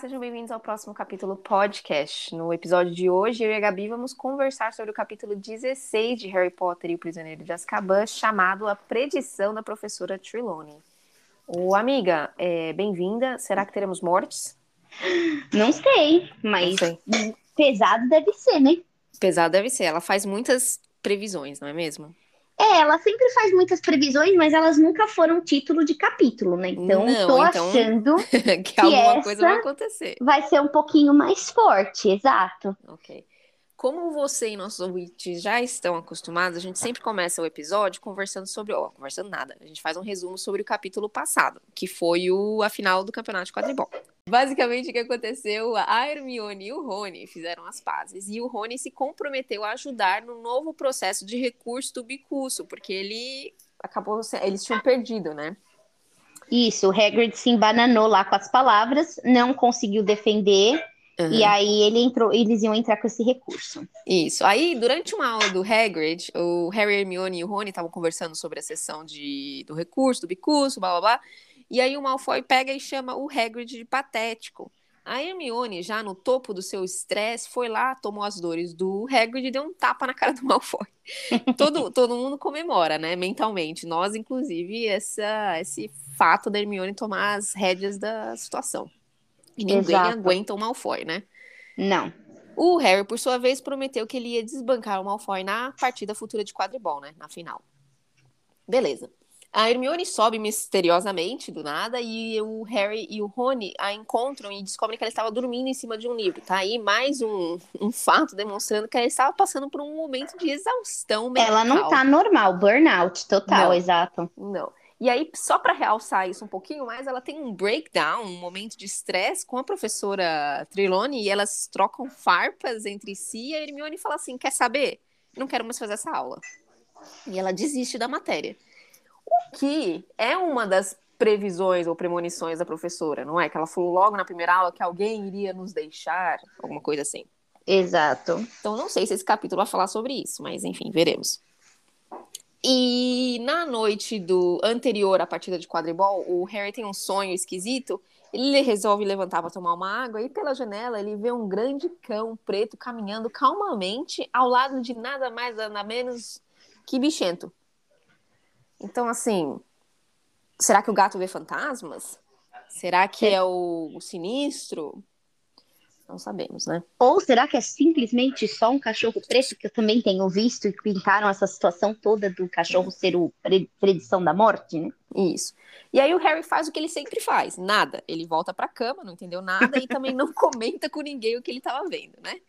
Sejam bem-vindos ao próximo capítulo podcast. No episódio de hoje, eu e a Gabi vamos conversar sobre o capítulo 16 de Harry Potter e o Prisioneiro de Azkaban, chamado A Predição da Professora Trelawney. Ô, amiga, é, bem-vinda. Será que teremos mortes? Não sei, mas Não sei. pesado deve ser, né? Pesado deve ser. Ela faz muitas previsões, não é mesmo? É, ela sempre faz muitas previsões, mas elas nunca foram título de capítulo, né? Então, Não, tô então- achando que alguma essa- coisa vai acontecer. vai ser um pouquinho mais forte, exato. Ok. Como você e nossos ouvintes já estão acostumados, a gente sempre começa o episódio conversando sobre. Ó, conversando nada. A gente faz um resumo sobre o capítulo passado, que foi o, a final do campeonato de quadribol. Basicamente, o que aconteceu? A Hermione e o Rony fizeram as pazes. E o Rony se comprometeu a ajudar no novo processo de recurso do Bicurso, porque ele acabou. Eles tinham perdido, né? Isso, o Hagrid se embananou lá com as palavras, não conseguiu defender, e aí ele entrou, eles iam entrar com esse recurso. Isso. Aí, durante uma aula do Hagrid, o Harry, Hermione e o Rony estavam conversando sobre a sessão de, do recurso, do bicurso, blá blá blá. E aí o Malfoy pega e chama o Hagrid de patético. A Hermione, já no topo do seu estresse, foi lá, tomou as dores do Hagrid e deu um tapa na cara do Malfoy. todo, todo mundo comemora, né, mentalmente. Nós, inclusive, essa, esse fato da Hermione tomar as rédeas da situação. E ninguém Exato. aguenta o Malfoy, né? Não. O Harry, por sua vez, prometeu que ele ia desbancar o Malfoy na partida futura de quadribol, né? Na final. Beleza. A Hermione sobe misteriosamente do nada e o Harry e o Rony a encontram e descobrem que ela estava dormindo em cima de um livro. Tá aí mais um, um fato demonstrando que ela estava passando por um momento de exaustão mental. Ela não tá normal, burnout total, Não. exato. Não. E aí, só para realçar isso um pouquinho mais, ela tem um breakdown, um momento de estresse com a professora Trelawney e elas trocam farpas entre si e a Hermione fala assim, quer saber? Não quero mais fazer essa aula. E ela desiste da matéria. O que é uma das previsões ou premonições da professora, não é? Que ela falou logo na primeira aula que alguém iria nos deixar, alguma coisa assim. Exato. Então, não sei se esse capítulo vai falar sobre isso, mas enfim, veremos. E na noite do anterior à partida de quadribol, o Harry tem um sonho esquisito. Ele resolve levantar para tomar uma água e pela janela ele vê um grande cão preto caminhando calmamente ao lado de nada mais nada menos que bichento. Então, assim, será que o gato vê fantasmas? Será que é o, o sinistro? Não sabemos, né? Ou será que é simplesmente só um cachorro preto que eu também tenho visto e pintaram essa situação toda do cachorro ser o pre- predição da morte, né? Isso. E aí o Harry faz o que ele sempre faz, nada. Ele volta pra cama, não entendeu nada e também não comenta com ninguém o que ele estava vendo, né?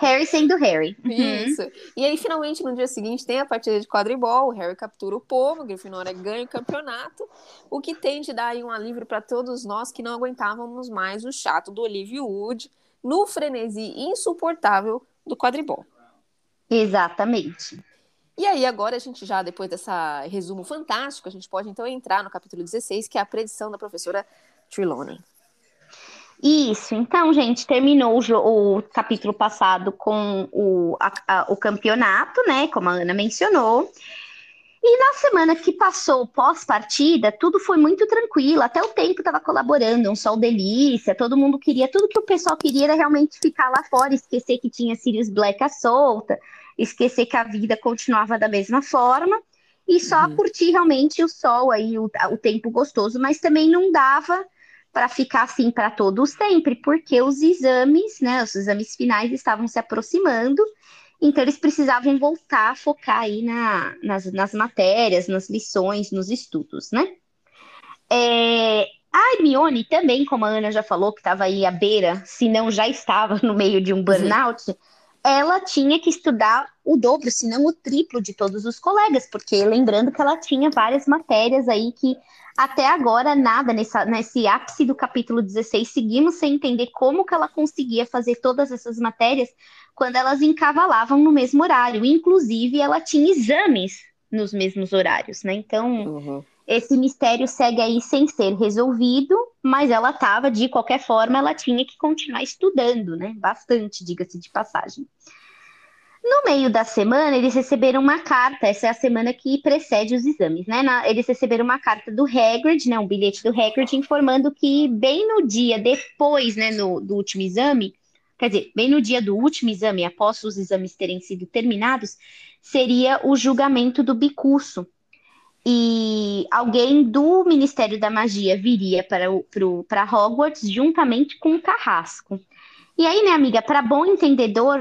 Harry sendo Harry. Uhum. Isso. E aí finalmente no dia seguinte tem a partida de quadribol, o Harry captura o pomo, a Grifinória ganha o campeonato, o que tem de dar aí um alívio para todos nós que não aguentávamos mais o chato do Olivia Wood no frenesi insuportável do quadribol. Exatamente. E aí, agora a gente já, depois dessa resumo fantástico, a gente pode então entrar no capítulo 16, que é a predição da professora Trelawney. Isso, então, gente, terminou o, o capítulo passado com o, a- a- o campeonato, né? Como a Ana mencionou. E na semana que passou pós-partida, tudo foi muito tranquilo, até o tempo estava colaborando, um sol delícia, todo mundo queria, tudo que o pessoal queria era realmente ficar lá fora, esquecer que tinha Sirius Black à solta, esquecer que a vida continuava da mesma forma, e só Uhum. curtir realmente o sol aí, o, o tempo gostoso, mas também não dava para ficar assim para todos sempre, porque os exames, né, os exames finais estavam se aproximando, então eles precisavam voltar a focar aí na- nas, nas matérias, nas lições, nos estudos, né? É, a Hermione também, como a Ana já falou, que estava aí à beira, se não já estava no meio de um burnout, ela tinha que estudar o dobro, se não o triplo de todos os colegas, porque lembrando que ela tinha várias matérias aí que até agora nada, nessa, nesse ápice do capítulo 16, seguimos sem entender como que ela conseguia fazer todas essas matérias quando elas encavalavam no mesmo horário. Inclusive, ela tinha exames nos mesmos horários, né? Então, esse mistério segue aí sem ser resolvido, mas ela estava, de qualquer forma, ela tinha que continuar estudando, né? Bastante, diga-se de passagem. No meio da semana, eles receberam uma carta. Essa é a semana que precede os exames, né? Na, eles receberam uma carta do Hagrid, né? Um bilhete do Hagrid informando que bem no dia depois, né, no, do último exame, quer dizer, bem no dia do último exame, após os exames terem sido terminados, seria o julgamento do bicurso. E alguém do Ministério da Magia viria para Hogwarts juntamente com o Carrasco. E aí, né, amiga, para bom entendedor,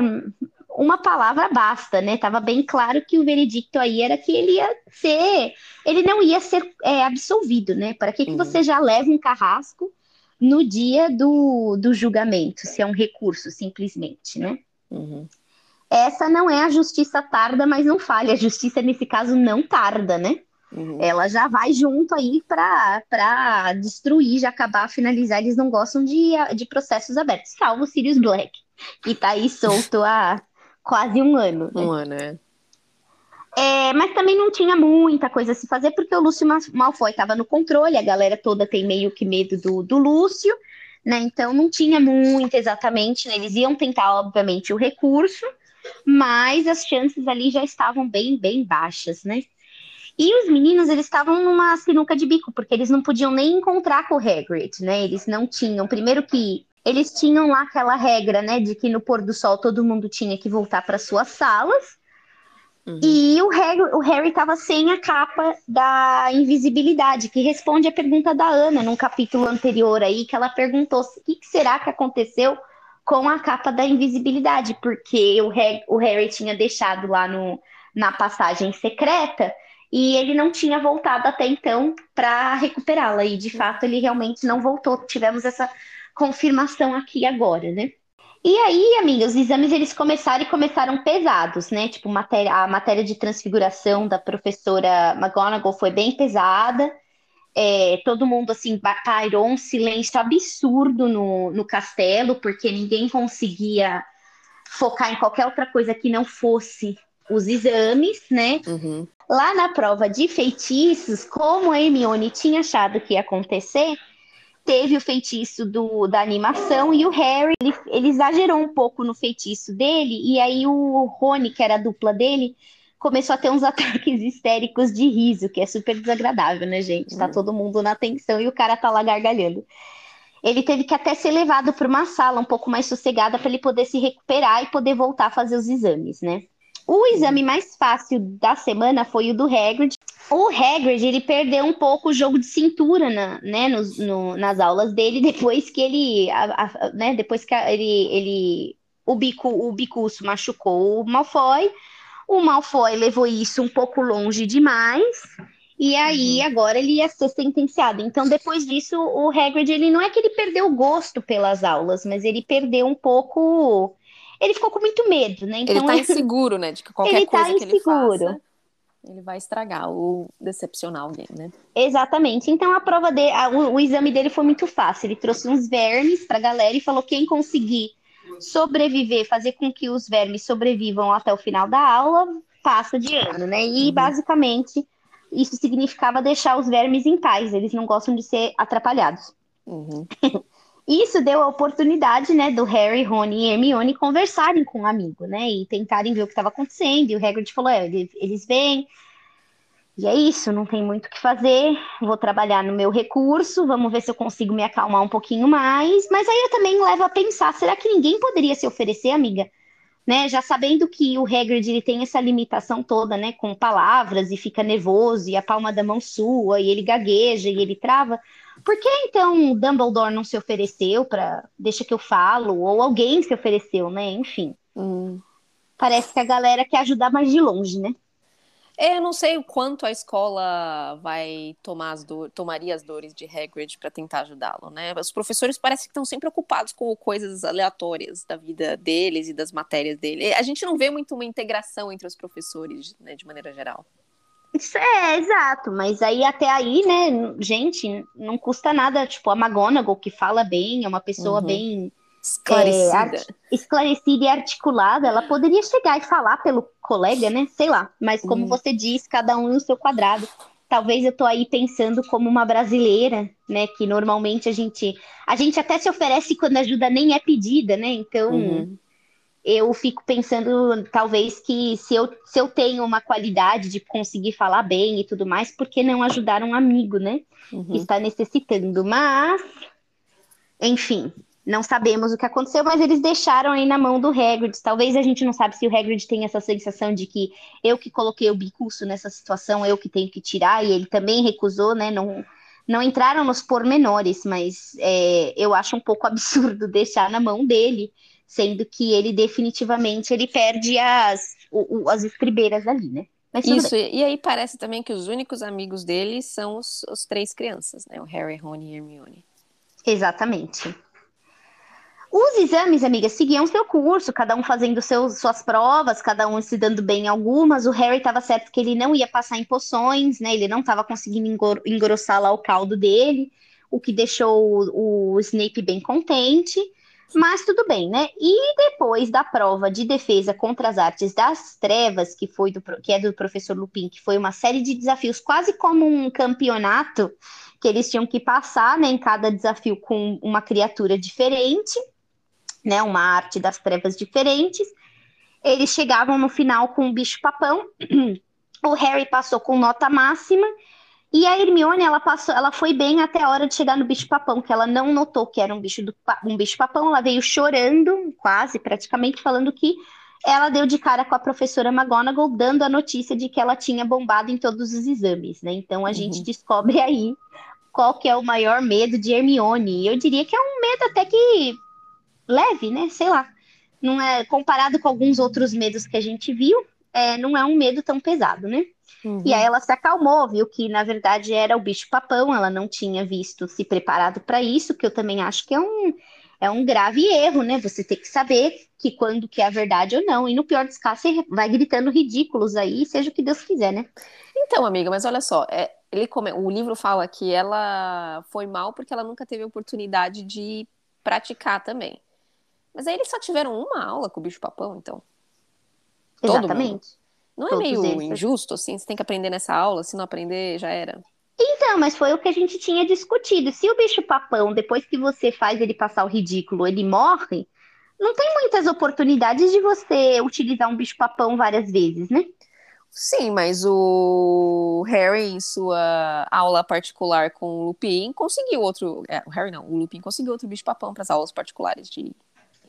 uma palavra basta, né? Tava bem claro que o veredicto aí era que ele ia ser, ele não ia ser é, absolvido, né? Para que, que uhum. você já leva um carrasco no dia do, do julgamento, se é um recurso, simplesmente, né? Uhum. Essa não é a justiça tarda, mas não falha. A justiça, nesse caso, não tarda, né? Uhum. Ela já vai junto aí para destruir, já acabar, finalizar. Eles não gostam de, de processos abertos, salvo o Sirius Black, que tá aí solto há quase um ano. Né? Um ano, é. É, mas também não tinha muita coisa a se fazer, porque o Lúcio Malfoy estava no controle, a galera toda tem meio que medo do, do Lúcio, né? Então não tinha muito exatamente, né? Eles iam tentar, obviamente, o recurso, mas as chances ali já estavam bem, bem baixas, né? E os meninos, eles estavam numa sinuca de bico, porque eles não podiam nem encontrar com o Hagrid, né? Eles não tinham, primeiro que eles tinham lá aquela regra, né, de que no pôr do sol todo mundo tinha que voltar para suas salas. Uhum. E o Harry, o Harry tava sem a capa da invisibilidade, que responde a pergunta da Ana num capítulo anterior aí, que ela perguntou o que, que será que aconteceu com a capa da invisibilidade, porque o Harry, o Harry tinha deixado lá no, na passagem secreta e ele não tinha voltado até então para recuperá-la. E de fato ele realmente não voltou. Tivemos essa confirmação aqui agora, né? E aí, amigas, os exames eles começaram e começaram pesados, né? Tipo, matéria, a matéria de transfiguração da professora McGonagall foi bem pesada. É, todo mundo, assim, pairou um silêncio absurdo no, no castelo, porque ninguém conseguia focar em qualquer outra coisa que não fosse os exames, né? Uhum. Lá na prova de feitiços, como a Hermione tinha achado que ia acontecer, teve o feitiço do, da animação e o Harry, ele, ele exagerou um pouco no feitiço dele, e aí o Rony, que era a dupla dele, começou a ter uns ataques histéricos de riso, que é super desagradável, né, gente? Tá uhum. todo mundo na atenção e o cara tá lá gargalhando. Ele teve que até ser levado para uma sala um pouco mais sossegada para ele poder se recuperar e poder voltar a fazer os exames, né? O exame mais fácil da semana foi o do Hagrid. O Hagrid, ele perdeu um pouco o jogo de cintura na, né, no, nas aulas dele depois que ele, a, a, né, depois que ele, ele, o bico, o bicuço machucou o Malfoy. O Malfoy levou isso um pouco longe demais. E aí, uhum. agora ele ia ser sentenciado. Então, depois disso, o Hagrid, ele não é que ele perdeu o gosto pelas aulas, mas ele perdeu um pouco ele ficou com muito medo, né? Então, ele tá inseguro, né? De que qualquer ele tá coisa tá que ele faça, ele vai estragar ou decepcionar alguém, né? Exatamente. Então a prova dele, o, o, exame dele foi muito fácil. Ele trouxe uns vermes pra galera e falou: quem conseguir sobreviver, fazer com que os vermes sobrevivam até o final da aula, passa de ano, né? E uhum. basicamente isso significava deixar os vermes em paz. Eles não gostam de ser atrapalhados. Uhum. Isso deu a oportunidade, né, do Harry, Rony e Hermione conversarem com um amigo, né, e tentarem ver o que estava acontecendo. E o Hagrid falou: é, eles vêm, e é isso, não tem muito o que fazer. Vou trabalhar no meu recurso, vamos ver se eu consigo me acalmar um pouquinho mais. Mas aí eu também levo a pensar: será que ninguém poderia se oferecer, amiga? Né, já sabendo que o Hagrid ele tem essa limitação toda, né, com palavras e fica nervoso e a palma da mão sua e ele gagueja e ele trava. Por que então Dumbledore não se ofereceu para deixa que eu falo? Ou alguém se ofereceu, né? Enfim. Hum. Parece que a galera quer ajudar mais de longe, né? É, eu não sei o quanto a escola vai tomar as tomaria as dores de Hagrid para tentar ajudá-lo, né? Os professores parecem que estão sempre ocupados com coisas aleatórias da vida deles e das matérias dele. A gente não vê muito uma integração entre os professores, né, de maneira geral. É, exato, mas aí até aí, né, gente, não custa nada, tipo, a McGonagall, que fala bem, é uma pessoa uhum. bem esclarecida. É, esclarecida e articulada, ela poderia chegar e falar pelo colega, né, sei lá, mas como uhum. você diz, cada um no seu quadrado. Talvez eu tô aí pensando como uma brasileira, né, que normalmente a gente, a gente até se oferece quando a ajuda nem é pedida, né, então... Uhum eu fico pensando, talvez, que se eu, se eu tenho uma qualidade de conseguir falar bem e tudo mais, por que não ajudar um amigo, né? Uhum. Que está necessitando. Mas, enfim, não sabemos o que aconteceu, mas eles deixaram aí na mão do Hagrid. Talvez a gente não sabe se o Hagrid tem essa sensação de que eu que coloquei o bicurso nessa situação, eu que tenho que tirar, e ele também recusou, né? Não, não entraram nos pormenores, mas é, eu acho um pouco absurdo deixar na mão dele, sendo que ele definitivamente ele perde as, o, o, as estribeiras ali, né? Isso, bem. e aí parece também que os únicos amigos dele são os, os três crianças, né? O Harry, Rony e Hermione. Exatamente. Os exames, amiga, seguiam seu curso, cada um fazendo seus, suas provas, cada um se dando bem em algumas. O Harry estava certo que ele não ia passar em poções, né? Ele não estava conseguindo engrossar lá o caldo dele, o que deixou o, o Snape bem contente. Mas tudo bem, né? E depois da prova de defesa contra as artes das trevas, que foi do, que é do professor Lupin, que foi uma série de desafios, quase como um campeonato, que eles tinham que passar, né, em cada desafio com uma criatura diferente né, uma arte das trevas diferentes. Eles chegavam no final com o bicho-papão. O Harry passou com nota máxima. E a Hermione, ela passou, ela foi bem até a hora de chegar no bicho-papão, que ela não notou que era um bicho do, um bicho-papão. Ela veio chorando, quase, praticamente, falando que ela deu de cara com a professora McGonagall, dando a notícia de que ela tinha bombado em todos os exames, né? Então a uhum. gente descobre aí qual que é o maior medo de Hermione. Eu diria que é um medo até que leve, né? Sei lá. Não é comparado com alguns outros medos que a gente viu, é, não é um medo tão pesado, né? Uhum. E aí ela se acalmou, viu que na verdade era o bicho papão, ela não tinha visto se preparado para isso, que eu também acho que é um é um grave erro, né? Você tem que saber que quando que é verdade ou não. E no pior dos casos, você vai gritando ridículos aí, seja o que Deus quiser, né? Então, amiga, mas olha só, é, ele come... o livro fala que ela foi mal porque ela nunca teve oportunidade de praticar também. Mas aí eles só tiveram uma aula com o bicho-papão, então. Exatamente. Não é Todos meio eles. injusto, assim? Você tem que aprender nessa aula, se não aprender, já era. Então, mas foi o que a gente tinha discutido. Se o bicho-papão, depois que você faz ele passar o ridículo, ele morre, não tem muitas oportunidades de você utilizar um bicho-papão várias vezes, né? Sim, mas o Harry, em sua aula particular com o Lupin, conseguiu outro. É, o Harry não, o Lupin conseguiu outro bicho-papão para as aulas particulares de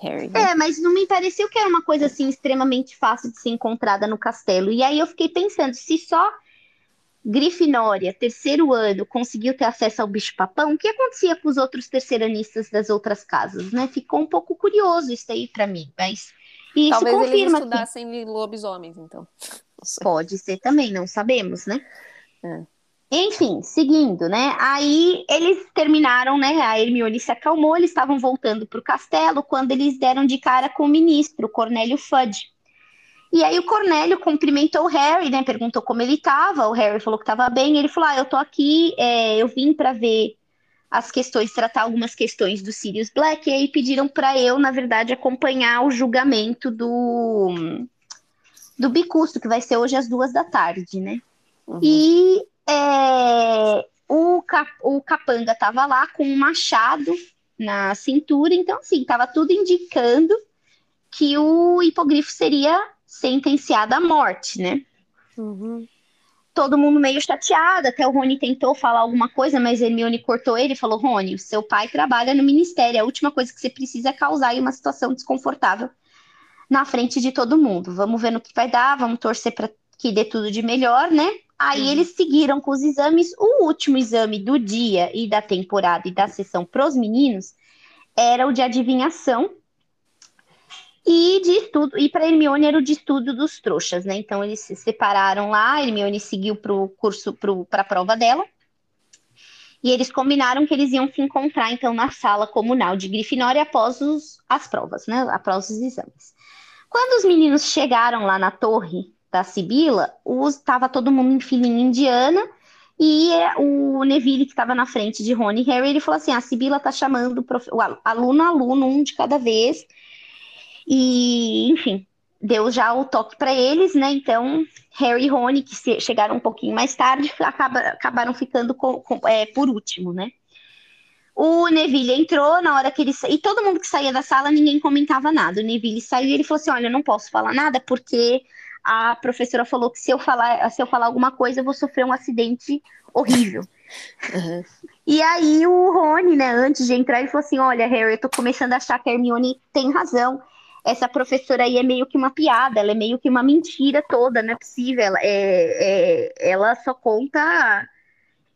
Harry. Né? É, mas não me pareceu que era uma coisa assim extremamente fácil de ser encontrada no castelo. E aí eu fiquei pensando, se só Grifinória, terceiro ano, conseguiu ter acesso ao bicho-papão, o que acontecia com os outros terceiranistas das outras casas, né? Ficou um pouco curioso isso aí para mim, mas isso Talvez confirma eles estudassem que... lobisomens, então. Pode ser também, não sabemos, né? É. Enfim, seguindo, né? Aí eles terminaram, né? A Hermione se acalmou, eles estavam voltando para o castelo quando eles deram de cara com o ministro, Cornélio Fudge. E aí o Cornélio cumprimentou o Harry, né? Perguntou como ele estava. O Harry falou que estava bem. Ele falou: Ah, eu tô aqui, é, eu vim para ver as questões, tratar algumas questões do Sirius Black. E aí pediram para eu, na verdade, acompanhar o julgamento do do Bicusto, que vai ser hoje às duas da tarde, né? Uhum. E é, o, cap, o capanga estava lá com um machado na cintura, então, assim, estava tudo indicando que o hipogrifo seria sentenciado à morte, né? Uhum. Todo mundo meio chateado, até o Rony tentou falar alguma coisa, mas Hermione cortou ele e falou: Rony, seu pai trabalha no ministério, a última coisa que você precisa é causar aí uma situação desconfortável na frente de todo mundo. Vamos ver no que vai dar, vamos torcer para que dê tudo de melhor, né? Aí uhum. eles seguiram com os exames. O último exame do dia e da temporada e da sessão para os meninos era o de adivinhação e de estudo. E para Hermione era o de estudo dos trouxas, né? Então eles se separaram lá. A Hermione seguiu para o curso, para a prova dela. E eles combinaram que eles iam se encontrar, então, na sala comunal de Grifinória após os, as provas, né? Após os exames. Quando os meninos chegaram lá na torre da Sibila, estava todo mundo em filinha indiana, e o Neville, que estava na frente de Rony e Harry, ele falou assim: a Sibila está chamando o, aluno aluno, um de cada vez. E, enfim, deu já o toque para eles, né? Então, Harry e Rony, que chegaram um pouquinho mais tarde, acaba, acabaram ficando com, com, é, por último, né? O Neville entrou na hora que ele e todo mundo que saía da sala, ninguém comentava nada. O Neville saiu e ele falou assim: "Olha, eu não posso falar nada porque a professora falou que se eu falar, se eu falar alguma coisa, eu vou sofrer um acidente horrível". Uhum. E aí o Rony, né, antes de entrar, ele falou assim: "Olha, Harry, eu tô começando a achar que a Hermione tem razão. Essa professora aí é meio que uma piada, ela é meio que uma mentira toda, não é possível. Ela, é, é ela só conta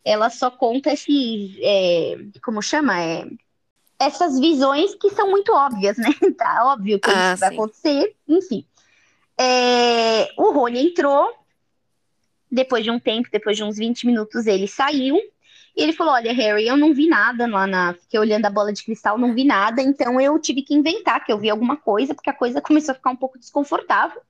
ela só conta esses, é, como chama? É, essas visões que são muito óbvias, né? Tá óbvio que ah, isso vai acontecer, enfim. É, o Rony entrou, depois de um tempo, depois de uns 20 minutos, ele saiu. E ele falou: Olha, Harry, eu não vi nada lá na. Fiquei olhando a bola de cristal, não vi nada, então eu tive que inventar que eu vi alguma coisa, porque a coisa começou a ficar um pouco desconfortável.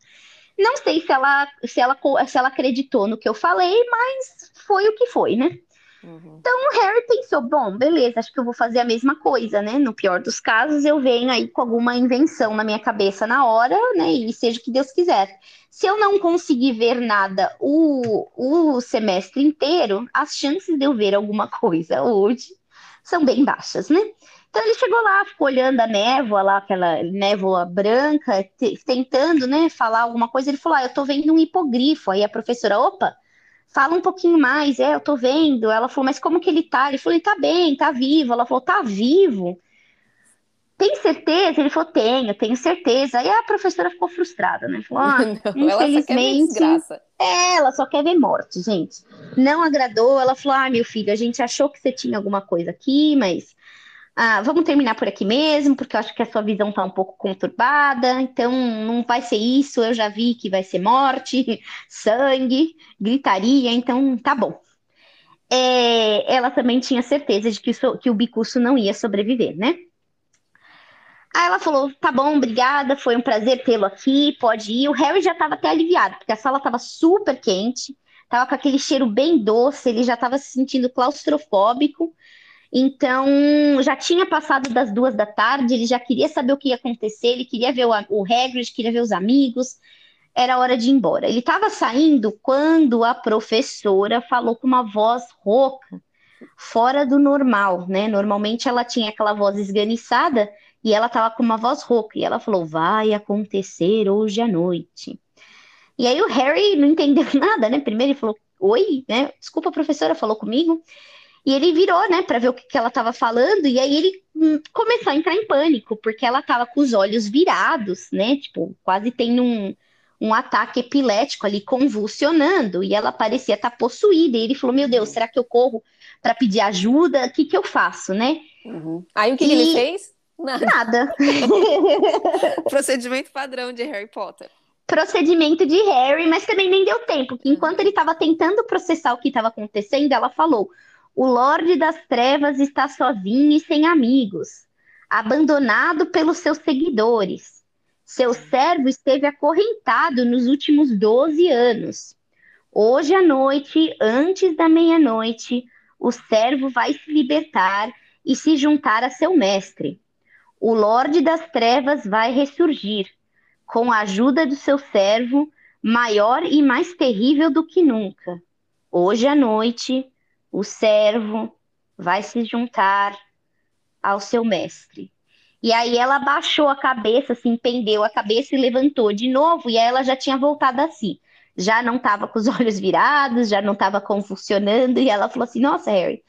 Não sei se ela, se ela, se ela acreditou no que eu falei, mas foi o que foi, né? Uhum. Então o Harry pensou: bom, beleza, acho que eu vou fazer a mesma coisa, né? No pior dos casos, eu venho aí com alguma invenção na minha cabeça na hora, né? E seja o que Deus quiser. Se eu não conseguir ver nada o, o semestre inteiro, as chances de eu ver alguma coisa hoje são bem baixas, né? Então ele chegou lá, ficou olhando a névoa lá, aquela névoa branca, tentando, né, falar alguma coisa. Ele falou: ah, eu tô vendo um hipogrifo. Aí a professora, opa, fala um pouquinho mais. É, eu tô vendo. Ela falou, mas como que ele tá? Ele falou, ele tá bem, tá vivo. Ela falou, tá vivo? Tem certeza? Ele falou, tenho, tenho certeza. Aí a professora ficou frustrada, né? Falou, ah, Não, infelizmente. Ela só, é, ela só quer ver morte, gente. Não agradou. Ela falou, ah, meu filho, a gente achou que você tinha alguma coisa aqui, mas ah, vamos terminar por aqui mesmo, porque eu acho que a sua visão está um pouco conturbada, então não vai ser isso, eu já vi que vai ser morte, sangue, gritaria, então tá bom. É, ela também tinha certeza de que, isso, que o Bicuço não ia sobreviver, né? Aí ela falou: tá bom, obrigada, foi um prazer tê-lo aqui, pode ir. O Harry já estava até aliviado, porque a sala estava super quente, estava com aquele cheiro bem doce, ele já estava se sentindo claustrofóbico. Então, já tinha passado das duas da tarde, ele já queria saber o que ia acontecer, ele queria ver o, o Hagrid, queria ver os amigos, era hora de ir embora. Ele estava saindo quando a professora falou com uma voz rouca, fora do normal, né? Normalmente ela tinha aquela voz esganiçada e ela estava com uma voz rouca, e ela falou: vai acontecer hoje à noite. E aí o Harry não entendeu nada, né? Primeiro ele falou: oi, né? Desculpa, a professora falou comigo. E ele virou, né, para ver o que, que ela estava falando, e aí ele hum, começou a entrar em pânico, porque ela estava com os olhos virados, né, tipo, quase tendo um, um ataque epilético ali, convulsionando, e ela parecia estar tá possuída. E ele falou: Meu Deus, será que eu corro para pedir ajuda? O que, que eu faço, né? Uhum. Aí o que, e... que ele fez? Nada. Nada. Procedimento padrão de Harry Potter procedimento de Harry, mas também nem deu tempo. Enquanto ele estava tentando processar o que estava acontecendo, ela falou: o Lorde das Trevas está sozinho e sem amigos, abandonado pelos seus seguidores. Seu servo esteve acorrentado nos últimos 12 anos. Hoje à noite, antes da meia-noite, o servo vai se libertar e se juntar a seu mestre. O Lorde das Trevas vai ressurgir, com a ajuda do seu servo, maior e mais terrível do que nunca. Hoje à noite, o servo vai se juntar ao seu mestre. E aí ela baixou a cabeça, assim, pendeu a cabeça e levantou de novo, e aí ela já tinha voltado assim. Já não estava com os olhos virados, já não estava convulsionando, e ela falou assim: Nossa, Harry,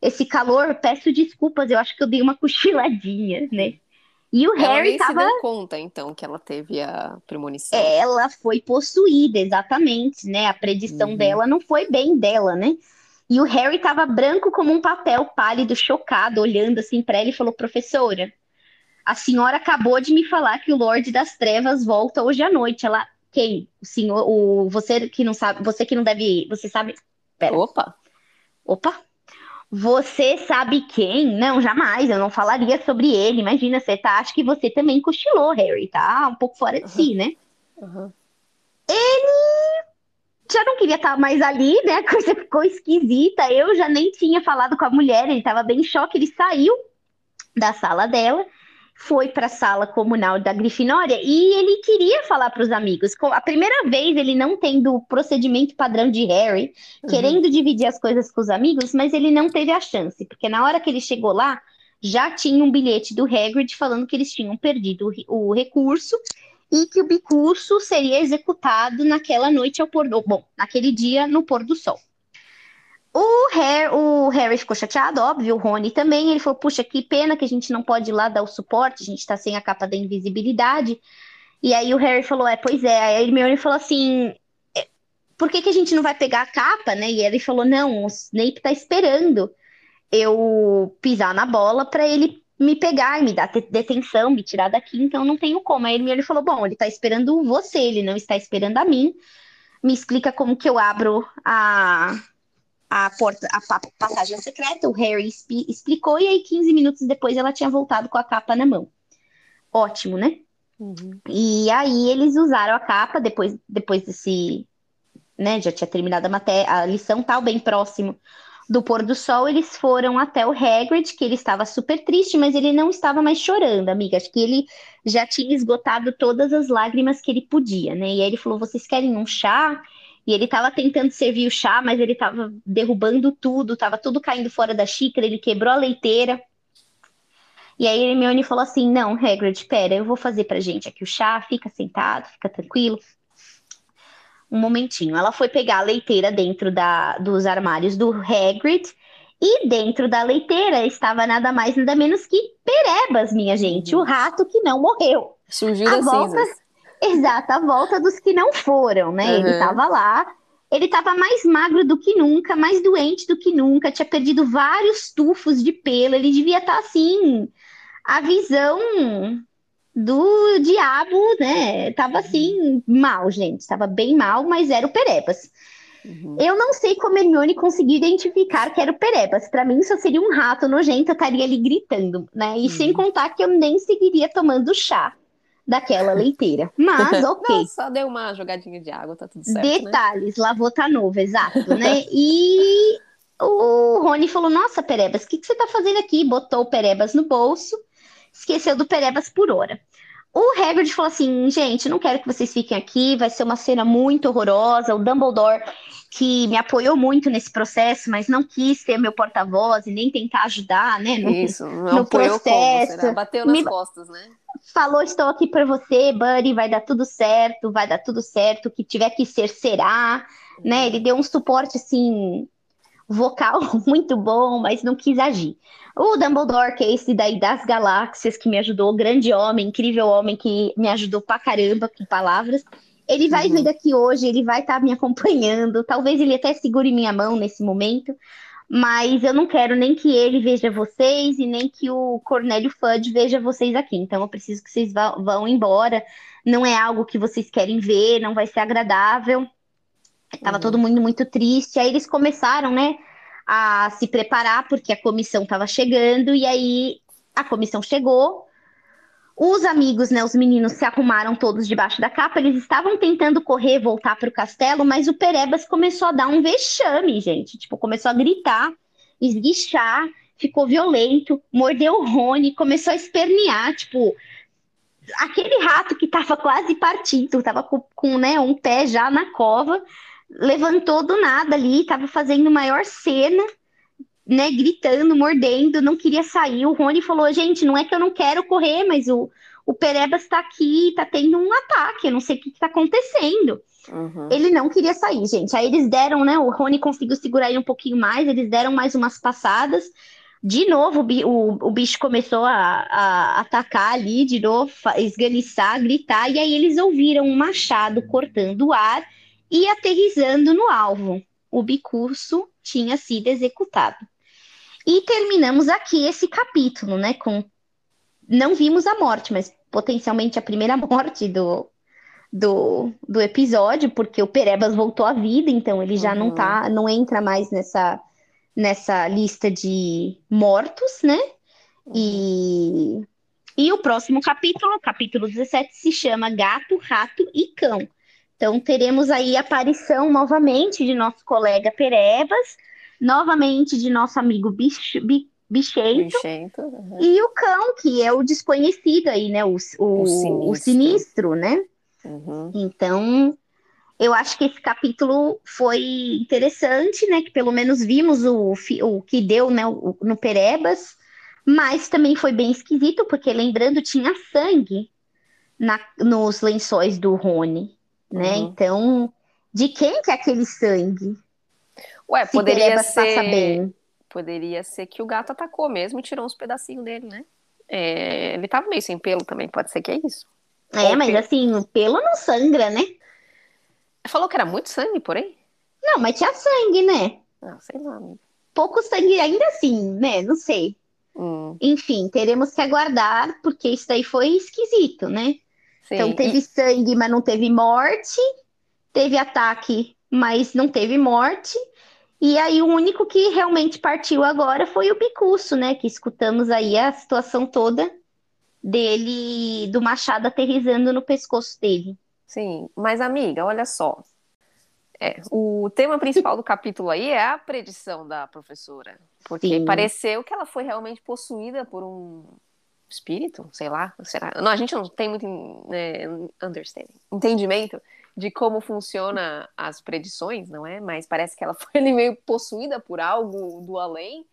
esse calor, peço desculpas, eu acho que eu dei uma cochiladinha, né? E o ela Harry nem tava... se deu conta, então, que ela teve a premonição. Ela foi possuída, exatamente, né? A predição uhum. dela não foi bem dela, né? E o Harry estava branco como um papel, pálido, chocado, olhando assim para ela e falou: Professora, a senhora acabou de me falar que o Lorde das Trevas volta hoje à noite. Ela, quem? O senhor, o você que não sabe, você que não deve, você sabe? Pera. Opa. Opa. Você sabe quem? Não, jamais. Eu não falaria sobre ele. Imagina, você tá, acho que você também cochilou, Harry, tá? Um pouco fora de si, né? Uhum. Ele já não queria estar mais ali, né? A coisa ficou esquisita. Eu já nem tinha falado com a mulher, ele estava bem em choque, ele saiu da sala dela foi para a sala comunal da Grifinória e ele queria falar para os amigos. A primeira vez ele não tendo o procedimento padrão de Harry, uhum. querendo dividir as coisas com os amigos, mas ele não teve a chance, porque na hora que ele chegou lá, já tinha um bilhete do Hagrid falando que eles tinham perdido o recurso e que o bicurso seria executado naquela noite ao pôr do... Bom, naquele dia no pôr do sol. O Harry, o Harry ficou chateado, óbvio, o Rony também. Ele falou: Puxa, que pena que a gente não pode ir lá dar o suporte, a gente tá sem a capa da invisibilidade. E aí o Harry falou: É, pois é. Aí a Hermione falou assim: é, Por que, que a gente não vai pegar a capa, né? E ele falou: Não, o Snape tá esperando eu pisar na bola para ele me pegar e me dar detenção, me tirar daqui, então não tenho como. Aí Hermione falou: Bom, ele tá esperando você, ele não está esperando a mim. Me explica como que eu abro a a porta, a passagem secreta, o Harry explicou, e aí 15 minutos depois ela tinha voltado com a capa na mão. Ótimo, né? Uhum. E aí eles usaram a capa depois, depois desse, né? Já tinha terminado a, matéria, a lição tal, bem próximo do pôr do sol, eles foram até o Hagrid, que ele estava super triste, mas ele não estava mais chorando, amiga. Acho que ele já tinha esgotado todas as lágrimas que ele podia, né? E aí ele falou: vocês querem um chá? E ele estava tentando servir o chá, mas ele estava derrubando tudo, estava tudo caindo fora da xícara, ele quebrou a leiteira. E aí Hermione falou assim: "Não, Hagrid, espera, eu vou fazer pra gente aqui o chá, fica sentado, fica tranquilo". Um momentinho. Ela foi pegar a leiteira dentro da, dos armários do Hagrid e dentro da leiteira estava nada mais nada menos que Perebas, minha gente, o rato que não morreu. Surgiu das volta... cinzas. Exato, a volta dos que não foram, né? Uhum. Ele estava lá, ele estava mais magro do que nunca, mais doente do que nunca, tinha perdido vários tufos de pelo, ele devia estar tá, assim, a visão do diabo, né? Tava assim, mal, gente, estava bem mal, mas era o Perebas. Uhum. Eu não sei como Hermione conseguiu identificar que era o Perebas. Para mim, só seria um rato nojento, eu estaria ali gritando, né? E uhum. sem contar que eu nem seguiria tomando chá daquela leiteira. Mas, ok. Não, só deu uma jogadinha de água, tá tudo certo. Né? Detalhes, né? lavou tá novo, exato, né? E o Rony falou: Nossa, Perebas, o que, que você tá fazendo aqui? Botou o Perebas no bolso, esqueceu do Perebas por hora. O Hagrid falou assim: gente, não quero que vocês fiquem aqui, vai ser uma cena muito horrorosa. O Dumbledore, que me apoiou muito nesse processo, mas não quis ser meu porta-voz e nem tentar ajudar, né? No, Isso, não no processo. Como, Bateu nas me... costas, né? falou: estou aqui para você, Buddy, vai dar tudo certo, vai dar tudo certo, o que tiver que ser, será. Né? Ele deu um suporte assim, vocal muito bom, mas não quis agir. O Dumbledore, que é esse daí das galáxias, que me ajudou, grande homem, incrível homem, que me ajudou pra caramba com palavras. Ele vai uhum. vir aqui hoje, ele vai estar tá me acompanhando. Talvez ele até segure minha mão nesse momento mas eu não quero nem que ele veja vocês e nem que o Cornélio Fudge veja vocês aqui. Então eu preciso que vocês vão, vão embora. Não é algo que vocês querem ver, não vai ser agradável. Tava uhum. todo mundo muito triste. Aí eles começaram, né, a se preparar porque a comissão estava chegando e aí a comissão chegou. Os amigos, né, os meninos se arrumaram todos debaixo da capa, eles estavam tentando correr, voltar para o castelo, mas o Perebas começou a dar um vexame, gente. Tipo, começou a gritar, esguichar, ficou violento, mordeu o Rony, começou a espernear, tipo, aquele rato que estava quase partido, estava com, com né, um pé já na cova, levantou do nada ali, estava fazendo maior cena né, gritando, mordendo, não queria sair. O Rony falou: gente, não é que eu não quero correr, mas o, o Perebas está aqui, está tendo um ataque, eu não sei o que está acontecendo. Uhum. Ele não queria sair, gente. Aí eles deram, né? O Rony conseguiu segurar ele um pouquinho mais, eles deram mais umas passadas. De novo, o, o bicho começou a, a atacar ali, de novo, esganiçar, gritar, e aí eles ouviram um machado cortando o ar e aterrizando no alvo. O bicurso tinha sido executado. E terminamos aqui esse capítulo, né? Com não vimos a morte, mas potencialmente a primeira morte do, do, do episódio, porque o Perebas voltou à vida, então ele já uhum. não tá, não entra mais nessa, nessa lista de mortos, né? Uhum. E, e o próximo capítulo, capítulo 17, se chama Gato, Rato e Cão. Então teremos aí a aparição novamente de nosso colega Perebas, novamente de nosso amigo Bicho, bichento, Bichento. uhum. e o cão, que é o desconhecido aí, né? O, o, O sinistro. o sinistro, né? Uhum. Então, eu acho que esse capítulo foi interessante, né? Que pelo menos vimos o, o que deu, né, o- no Perebas, mas também foi bem esquisito, porque lembrando, tinha sangue na- nos lençóis do Rony, né? Uhum. Então, de quem que é aquele sangue? Ué, Se poderia ser. bem. Poderia ser que o gato atacou mesmo e tirou uns pedacinhos dele, né? É, ele tava meio sem pelo também, pode ser que é isso. É, Ou mas assim, o pelo não sangra, né? Falou que era muito sangue, porém? Não, mas tinha sangue, né? Ah, sei lá, amiga. Pouco sangue ainda assim, né? Não sei. Hum, Enfim, teremos que aguardar, porque isso daí foi esquisito, né? Sim. Então teve sangue, mas não teve morte. Teve ataque, mas não teve morte. E aí o único que realmente partiu agora foi o Bicuço, né? Que escutamos aí a situação toda dele, do machado aterrissando no pescoço dele. Sim, mas amiga, olha só. É, o tema principal do capítulo aí é a predição da professora. Porque Sim. pareceu que ela foi realmente possuída por um espírito, sei lá, será? Não, a gente não tem muito né, understanding, entendimento de como funciona as predições, não é? Mas parece que ela foi meio possuída por algo do além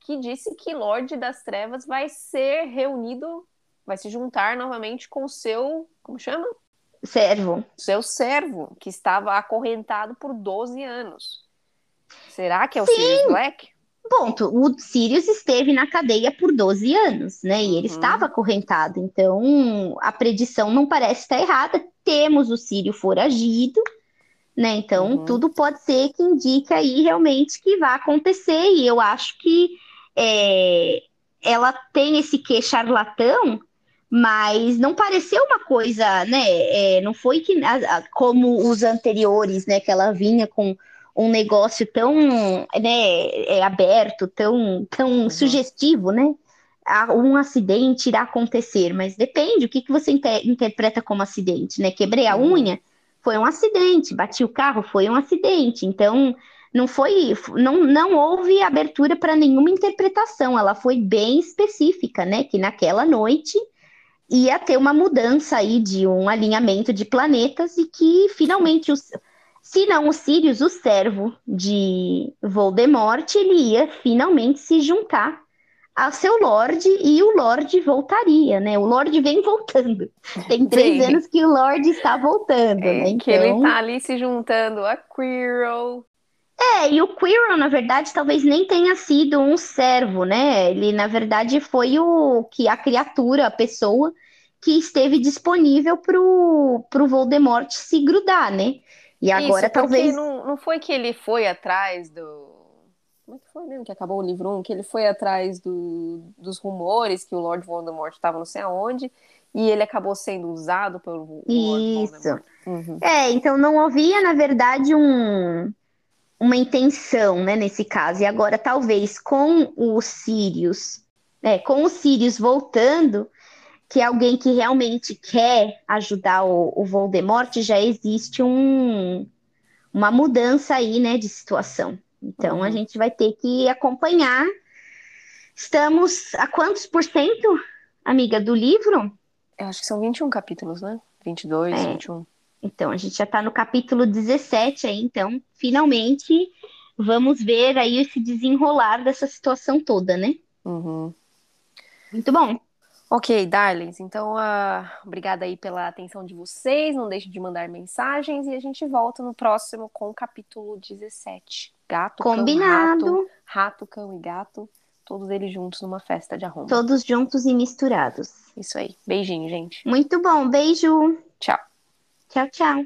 que disse que Lorde das Trevas vai ser reunido, vai se juntar novamente com o seu, como chama? Servo. seu servo, que estava acorrentado por 12 anos. Será que é o. Sirius Black? Ponto. O Sirius esteve na cadeia por 12 anos, né? E ele Uhum. estava acorrentado. Então, a predição não parece estar errada. Temos o Sírio foragido, né? Então, Uhum. tudo pode ser que indique aí realmente que vai acontecer. E eu acho que é, ela tem esse quê charlatão, mas não pareceu uma coisa, né? é, não foi que como os anteriores, né? Que ela vinha com um negócio tão né, é, aberto, tão, tão Uhum. sugestivo, né? Um acidente irá acontecer, mas depende o que, que você inter- interpreta como acidente, né? Quebrei a Uhum. unha, foi um acidente, bati o carro, foi um acidente. Então, não foi, não, não houve abertura para nenhuma interpretação, ela foi bem específica, né? Que naquela noite ia ter uma mudança aí de um alinhamento de planetas e que finalmente os se não o Sirius, o servo de Voldemort, ele ia finalmente se juntar ao seu Lorde e o Lorde voltaria, né? O Lorde vem voltando. Tem três Sim. anos que o Lorde está voltando, né? É, que ele Então, tá ali se juntando a Quirrell. é, e o Quirrell, na verdade, talvez nem tenha sido um servo, né? Ele, na verdade, foi o que a criatura, a pessoa que esteve disponível pro, pro Voldemort se grudar, né? E agora Isso, talvez não, não foi que ele foi atrás do. Como é que foi mesmo que acabou o livro 1? Que ele foi atrás do, dos rumores que o Lord Voldemort estava não sei aonde e ele acabou sendo usado pelo Lord Isso. Voldemort. Uhum. É, então não havia, na verdade, um, uma intenção, né, nesse caso. E agora, talvez, com o Sirius, é, com o Sirius voltando, que é alguém que realmente quer ajudar o, o Voldemort, já existe um, uma mudança aí, né, de situação. Então, a Uhum. gente vai ter que acompanhar. Estamos a quantos por cento, amiga, do livro? Eu acho que são 21 capítulos, né? 22, É. 21. Então, a gente já está no capítulo 17 aí, então, finalmente vamos ver aí esse desenrolar dessa situação toda, né? Uhum. Muito bom. Ok, darlings. Então, ah, obrigada aí pela atenção de vocês. Não deixem de mandar mensagens e a gente volta no próximo com o capítulo 17. Gato, cão, rato, Combinado. rato, cão e gato, todos eles juntos numa festa de arromba. Todos juntos e misturados. Isso aí. Beijinho, gente. Muito bom. Beijo. Tchau. Tchau, tchau.